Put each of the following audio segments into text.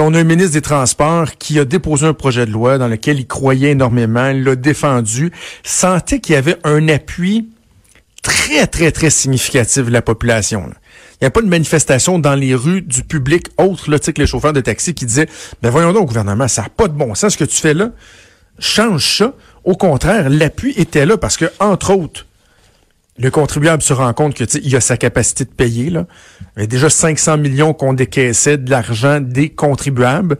On a un ministre des Transports qui a déposé un projet de loi dans lequel il croyait énormément, l'a défendu, sentait qu'il y avait un appui très, très, très significatif de la population. Il n'y a pas de manifestation dans les rues du public autre que les chauffeurs de taxi qui disaient Ben voyons donc, gouvernement, ça n'a pas de bon sens ce que tu fais là. Change ça. Au contraire, l'appui était là parce que, entre autres, le contribuable se rend compte que il a sa capacité de payer. Là. Il y a déjà 500 millions qu'on décaissait de l'argent des contribuables.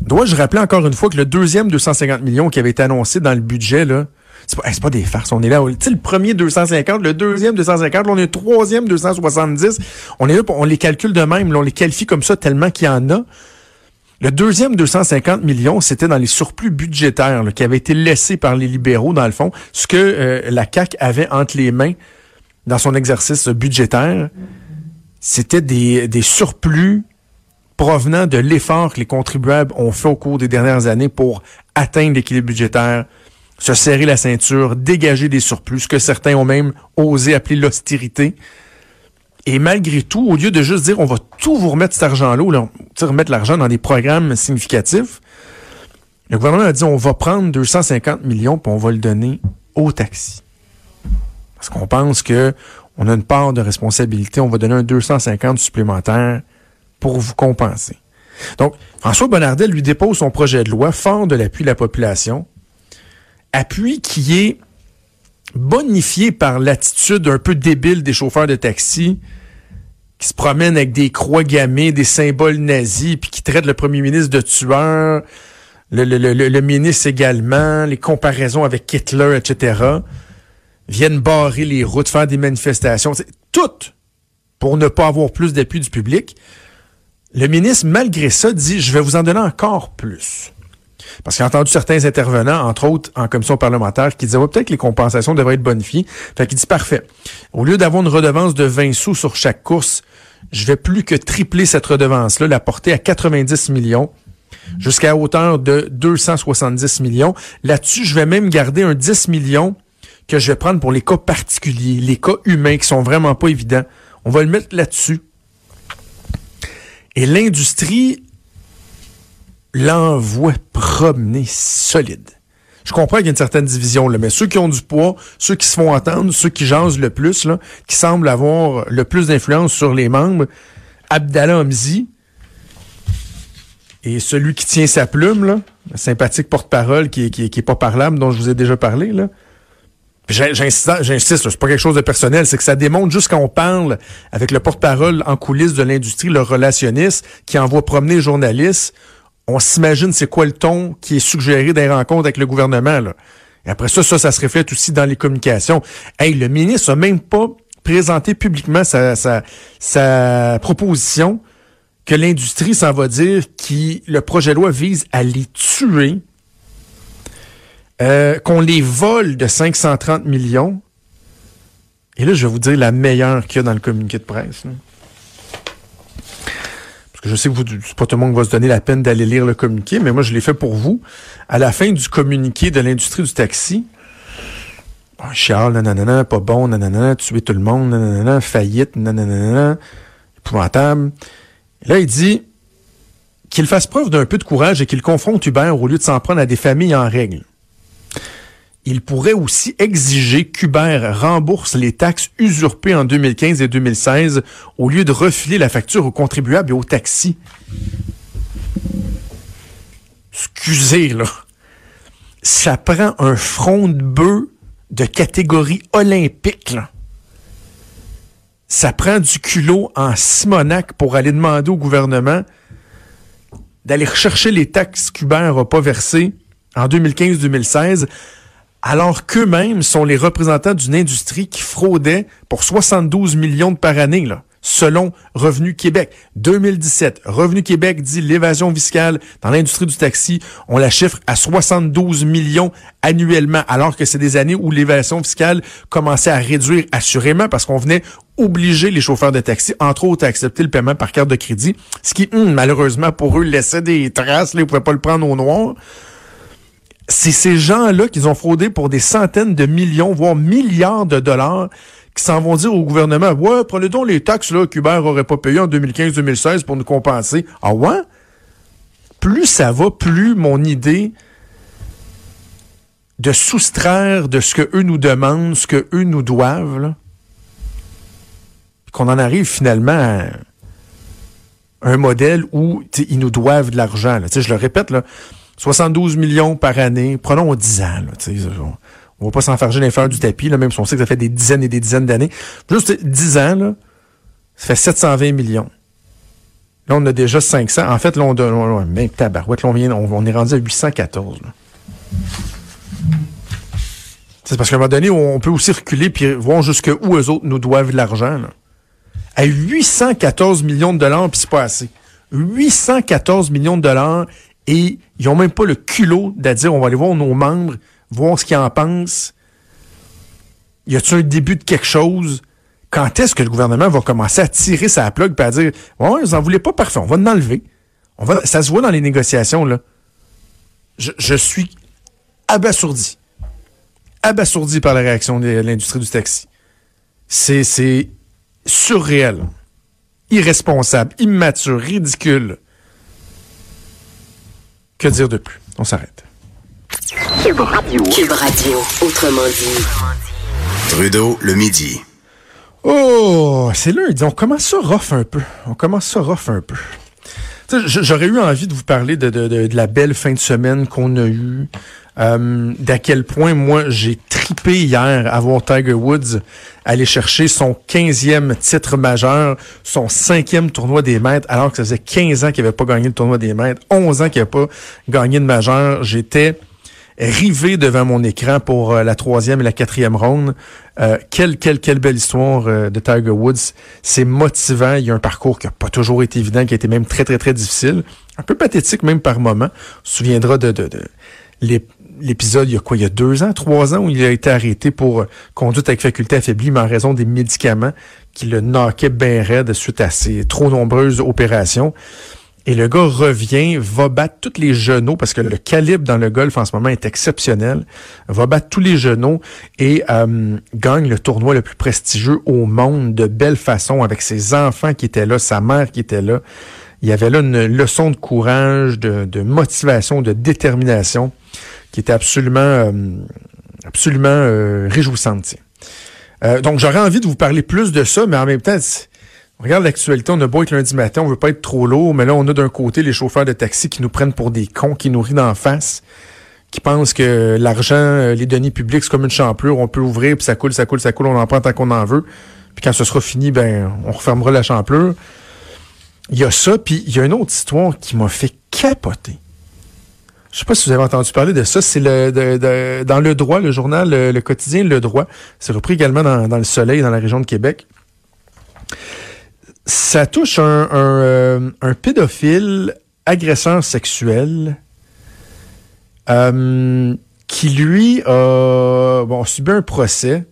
Dois-je rappeler encore une fois que le deuxième 250 millions qui avait été annoncé dans le budget, là, c'est pas, pas des farces. On est là. Tu le premier 250, le deuxième 250, là, on est le troisième 270. On est là, on les calcule de même. on les qualifie comme ça tellement qu'il y en a. Le deuxième 250 millions, c'était dans les surplus budgétaires qui avaient été laissés par les libéraux, dans le fond, ce que euh, la CAQ avait entre les mains dans son exercice budgétaire. C'était des, des surplus provenant de l'effort que les contribuables ont fait au cours des dernières années pour atteindre l'équilibre budgétaire, se serrer la ceinture, dégager des surplus, ce que certains ont même osé appeler l'austérité. Et malgré tout, au lieu de juste dire on va tout vous remettre cet argent-là, remettre l'argent dans des programmes significatifs, le gouvernement a dit on va prendre 250 millions puis on va le donner aux taxis. Parce qu'on pense que on a une part de responsabilité, on va donner un 250 supplémentaire pour vous compenser. Donc, François Bonnardel lui dépose son projet de loi fort de l'appui de la population, appui qui est bonifié par l'attitude un peu débile des chauffeurs de taxi qui se promènent avec des croix gammées, des symboles nazis, puis qui traitent le premier ministre de tueur, le, le, le, le ministre également, les comparaisons avec Hitler, etc., viennent barrer les routes, faire des manifestations, tout pour ne pas avoir plus d'appui du public. Le ministre, malgré ça, dit, je vais vous en donner encore plus. Parce qu'il a entendu certains intervenants, entre autres en commission parlementaire, qui disaient peut-être que les compensations devraient être bonifiées. Fait qu'il dit parfait. Au lieu d'avoir une redevance de 20 sous sur chaque course, je vais plus que tripler cette redevance-là, la porter à 90 millions jusqu'à hauteur de 270 millions. Là-dessus, je vais même garder un 10 millions que je vais prendre pour les cas particuliers, les cas humains qui sont vraiment pas évidents. On va le mettre là-dessus. Et l'industrie l'envoie promener solide. Je comprends qu'il y a une certaine division, mais ceux qui ont du poids, ceux qui se font entendre, ceux qui jasent le plus, là, qui semblent avoir le plus d'influence sur les membres, Abdallah Hamzi et celui qui tient sa plume, le sympathique porte-parole qui, qui, qui est pas parlable, dont je vous ai déjà parlé, là, J'insiste, c'est pas quelque chose de personnel, c'est que ça démontre juste quand on parle avec le porte-parole en coulisses de l'industrie, le relationniste, qui envoie promener journalistes, on s'imagine c'est quoi le ton qui est suggéré des rencontres avec le gouvernement. Là. Et après ça, ça, ça se reflète aussi dans les communications. Hey, le ministre a même pas présenté publiquement sa, sa, proposition que l'industrie s'en va dire que le projet de loi vise à les tuer, euh, qu'on les vole de 530 millions. Et là, je vais vous dire la meilleure qu'il y a dans le communiqué de presse. Je sais que vous, pas tout le monde va se donner la peine d'aller lire le communiqué, mais moi, je l'ai fait pour vous. À la fin du communiqué de l'industrie du taxi, oh, Charles, nanana, pas bon, nanana, tuer tout le monde, nanana, faillite, nanana, épouvantable. là, il dit qu'il fasse preuve d'un peu de courage et qu'il confronte Uber au lieu de s'en prendre à des familles en règle il pourrait aussi exiger qu'Uber rembourse les taxes usurpées en 2015 et 2016 au lieu de refiler la facture aux contribuables et aux taxis. Excusez, là. Ça prend un front de bœuf de catégorie olympique. Ça prend du culot en Simonac pour aller demander au gouvernement d'aller rechercher les taxes qu'Uber n'a pas versées en 2015-2016 alors qu'eux-mêmes sont les représentants d'une industrie qui fraudait pour 72 millions de par année, là, selon Revenu Québec. 2017, Revenu Québec dit l'évasion fiscale dans l'industrie du taxi, on la chiffre à 72 millions annuellement, alors que c'est des années où l'évasion fiscale commençait à réduire assurément parce qu'on venait obliger les chauffeurs de taxi, entre autres, à accepter le paiement par carte de crédit, ce qui, hum, malheureusement pour eux, laissait des traces, là, ils pouvaient pas le prendre au noir c'est ces gens-là qui ont fraudé pour des centaines de millions, voire milliards de dollars, qui s'en vont dire au gouvernement, ouais, prenez donc les taxes là qu'Uber aurait pas payé en 2015-2016 pour nous compenser. Ah ouais? plus ça va, plus mon idée de soustraire de ce que eux nous demandent, ce que eux nous doivent, qu'on en arrive finalement à un modèle où ils nous doivent de l'argent. Je le répète, là, 72 millions par année, prenons 10 ans. Là, on va pas s'enfarger les fleurs du tapis, même si on sait que ça fait des dizaines et des dizaines d'années. Juste 10 ans, ça fait 720 millions. Là, on a déjà 500. En fait, là, on, on, même on, vient, on, est rendu à 814. C'est parce qu'à un moment donné, on peut aussi reculer puis voir jusqu'où eux autres nous doivent de l'argent. À 814 millions de dollars, puis c'est pas assez. 814 millions de dollars et ils ont même pas le culot de dire on va aller voir nos membres, voir ce qu'ils en pensent. Y a-t-il un début de quelque chose? Quand est-ce que le gouvernement va commencer à tirer sa plug et à dire Ouais, vous en voulez pas parfait, on va l'enlever. On va, ça se voit dans les négociations, là. Je, je suis abasourdi abasourdi par la réaction de l'industrie du taxi. C'est, c'est surréel, irresponsable, immature, ridicule. Que dire de plus? On s'arrête. Cube Radio. Cube Radio, autrement dit. Trudeau, le midi. Oh, c'est lundi. On commence ça rough un peu. On commence ça rough un peu. J'aurais eu envie de vous parler de, de, de, la belle fin de semaine qu'on a eue. Euh, d'à quel point moi j'ai tripé hier à voir Tiger Woods aller chercher son 15e titre majeur, son cinquième tournoi des maîtres, alors que ça faisait 15 ans qu'il n'avait pas gagné le tournoi des maîtres, 11 ans qu'il n'avait pas gagné de majeur. J'étais rivé devant mon écran pour euh, la troisième et la quatrième ronde. Euh, quelle, quelle, quelle belle histoire euh, de Tiger Woods. C'est motivant. Il y a un parcours qui n'a pas toujours été évident, qui a été même très, très, très difficile. Un peu pathétique même par moment. On se souviendra de, de, de l'épisode il y a quoi, il y a deux ans, trois ans, où il a été arrêté pour conduite avec faculté affaiblie, mais en raison des médicaments qui le knoquaient bien raide suite à ses trop nombreuses opérations. Et le gars revient, va battre tous les genoux, parce que le calibre dans le golf en ce moment est exceptionnel, va battre tous les genoux et euh, gagne le tournoi le plus prestigieux au monde de belle façon, avec ses enfants qui étaient là, sa mère qui était là. Il y avait là une leçon de courage, de, motivation, de détermination qui était absolument, euh, absolument euh, réjouissante. donc j'aurais envie de vous parler plus de ça, mais en même temps, regarde l'actualité, on a beau être lundi matin, on veut pas être trop lourd, mais là, on a d'un côté les chauffeurs de taxi qui nous prennent pour des cons, qui nous rient d'en face, qui pensent que l'argent, euh, les deniers publics, c'est comme une champlure, on peut ouvrir, puis ça coule, ça coule, ça coule, on en prend tant qu'on en veut. Puis quand ce sera fini, ben, on refermera la champlure. Il y a ça, puis il y a une autre histoire qui m'a fait capoter. Je sais pas si vous avez entendu parler de ça. C'est le dans le droit, le journal, le, quotidien Le Droit. C'est repris également dans, dans, le Soleil, dans la région de Québec ça touche un, euh, un, pédophile agresseur sexuel euh, qui, lui, a bon, subi un procès.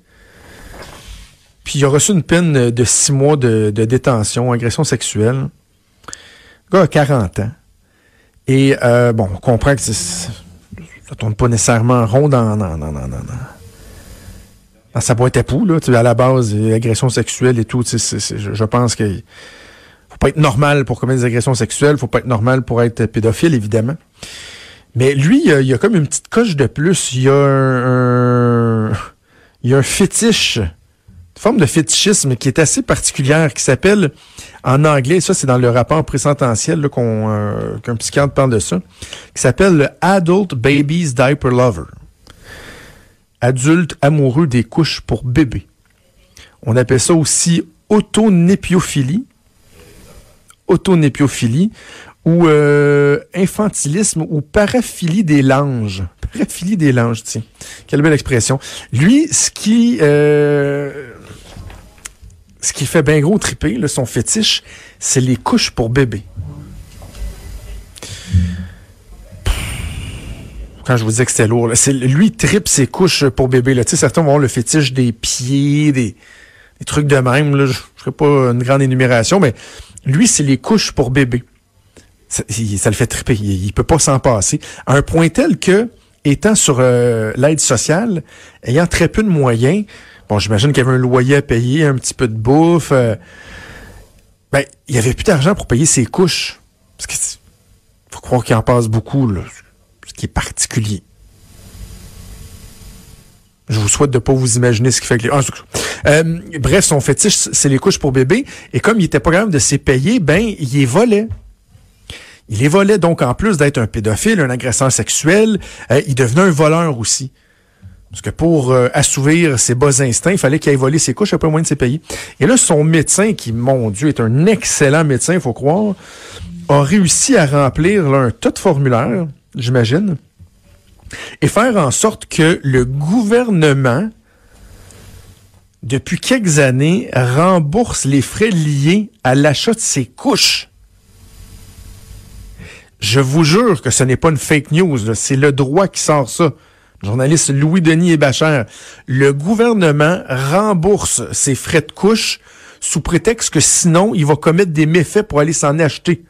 Puis il a reçu une peine de six mois de, détention, agression sexuelle. Le gars a 40 ans. Et euh, bon, on comprend que ça tourne pas nécessairement rond dans, dans, dans, dans, dans sa boîte à poux, là, à la base, agression sexuelle et tout, je, pense que faut pas être normal pour commettre des agressions sexuelles, faut pas être normal pour être pédophile, évidemment. Mais lui, il y a, comme une petite coche de plus. Il y a un, il y a un fétiche, une forme de fétichisme qui est assez particulière, qui s'appelle, en anglais, ça c'est dans le rapport présententiel euh, qu'un psychiatre parle de ça, qui s'appelle le Adult Babies Diaper Lover adulte amoureux des couches pour bébés. On appelle ça aussi autonéphiophilie, autonéphiophilie ou euh, infantilisme ou paraphilie des langes. Paraphilie des langes, tiens. Quelle belle expression. Lui, ce qui euh, ce qui fait bien gros triper, son fétiche, c'est les couches pour bébés. Quand je vous disais que c'était lourd, c'est lui tripe ses couches pour bébé. Là. Certains vont avoir le fétiche des pieds, des, trucs de même. Là. Je ne ferai pas une grande énumération, mais lui, c'est les couches pour bébé. Ça, le fait triper. Il, ne peut pas s'en passer. À un point tel que, étant sur euh, l'aide sociale, ayant très peu de moyens, bon, j'imagine qu'il y avait un loyer à payer, un petit peu de bouffe, euh, ben, il y avait plus d'argent pour payer ses couches. Parce que faut croire qu'il en passe beaucoup, là, ce qui est particulier. Je vous souhaite de pas vous imaginer ce qui fait que les... Ah, bref, son fétiche, c'est les couches pour bébé. Et comme il était pas capable de s'y payer, ben, il les volait. Il les volait donc en plus d'être un pédophile, un agresseur sexuel, euh, il devenait un voleur aussi. Parce que pour euh, assouvir ses bas instincts, il fallait qu'il aille voler ses couches, un peu moins de ses pays. Et là, son médecin, qui, mon Dieu, est un excellent médecin, il faut croire, a réussi à remplir un tas de formulaires, j'imagine, et faire en sorte que le gouvernement, depuis quelques années, rembourse les frais liés à l'achat de ses couches. Je vous jure que ce n'est pas une fake news, c'est le droit qui sort ça. journaliste Louis-Denis Hébachère. Le gouvernement rembourse ses frais de couche sous prétexte que sinon, il va commettre des méfaits pour aller s'en acheter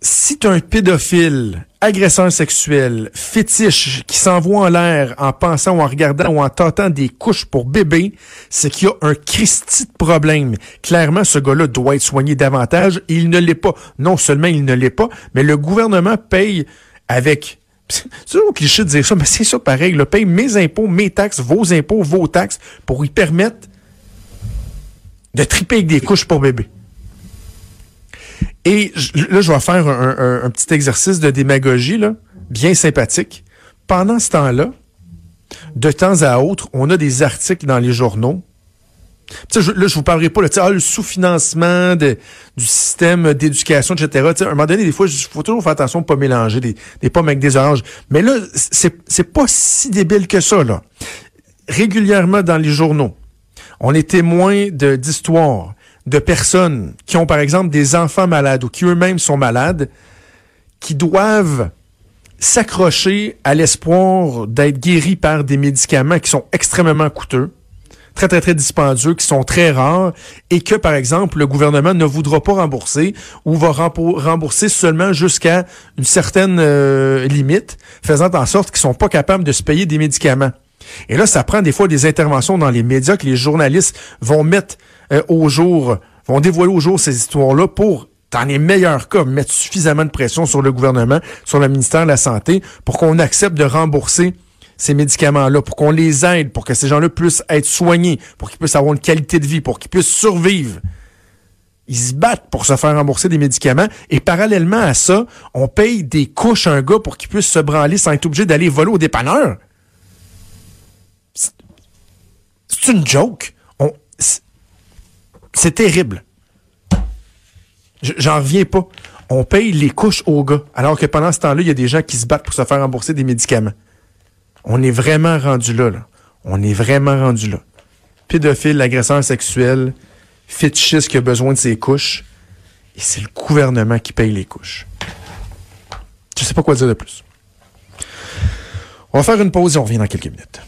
si tu un pédophile, agresseur sexuel, fétiche, qui s'envoie en l'air en pensant ou en regardant ou en tentant des couches pour bébé, c'est qu'il y a un Christi de problème. Clairement, ce gars-là doit être soigné davantage et il ne l'est pas. Non seulement il ne l'est pas, mais le gouvernement paye avec c'est un cliché de dire ça, mais c'est ça pareil. Le paye mes impôts, mes taxes, vos impôts, vos taxes, pour y permettre de triper avec des couches pour bébé. Et là, je vais faire un, petit exercice de démagogie, là, bien sympathique. Pendant ce temps-là, de temps à autre, on a des articles dans les journaux. je, là, je vous parlerai pas ah, le sous-financement du système d'éducation, etc. à un moment donné, des fois, il faut toujours faire attention de pas mélanger des, des pommes avec des oranges. Mais là, c'est pas si débile que ça. Là. Régulièrement dans les journaux, on est témoin d'histoires de personnes qui ont, par exemple, des enfants malades ou qui eux-mêmes sont malades, qui doivent s'accrocher à l'espoir d'être guéris par des médicaments qui sont extrêmement coûteux, très, très, très dispendieux, qui sont très rares, et que, par exemple, le gouvernement ne voudra pas rembourser ou va rembourser seulement jusqu'à une certaine euh, limite, faisant en sorte qu'ils sont pas capables de se payer des médicaments. Et là, ça prend des fois des interventions dans les médias que les journalistes vont mettre euh, au jour, vont dévoiler au jour ces histoires-là pour dans les meilleurs cas, mettre suffisamment de pression sur le gouvernement, sur le ministère de la Santé, pour qu'on accepte de rembourser ces médicaments-là, pour qu'on les aide, pour que ces gens-là puissent être soignés, pour qu'ils puissent avoir une qualité de vie, pour qu'ils puissent survivre. Ils se battent pour se faire rembourser des médicaments. Et parallèlement à ça, on paye des couches à un gars pour qu'il puisse se branler sans être obligé d'aller voler au dépanneur. C'est une joke. C'est terrible. J'en reviens pas. On paye les couches aux gars, alors que pendant ce temps-là, il y a des gens qui se battent pour se faire rembourser des médicaments. On est vraiment rendu là, là. On est vraiment rendu là. Pédophile, agresseur sexuel, fétichiste qui a besoin de ses couches. Et c'est le gouvernement qui paye les couches. Je sais pas quoi dire de plus. On va faire une pause et on revient dans quelques minutes.